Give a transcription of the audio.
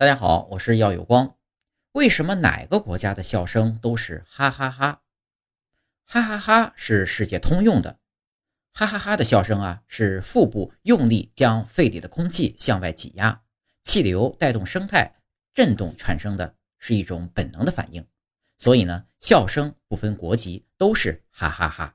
大家好，我是耀有光，为什么哪个国家的笑声都是哈哈哈，哈哈哈是世界通用的，哈哈哈的笑声啊，是腹部用力将肺里的空气向外挤压，气流带动生态震动产生的是一种本能的反应，所以呢，笑声不分国籍都是哈哈哈。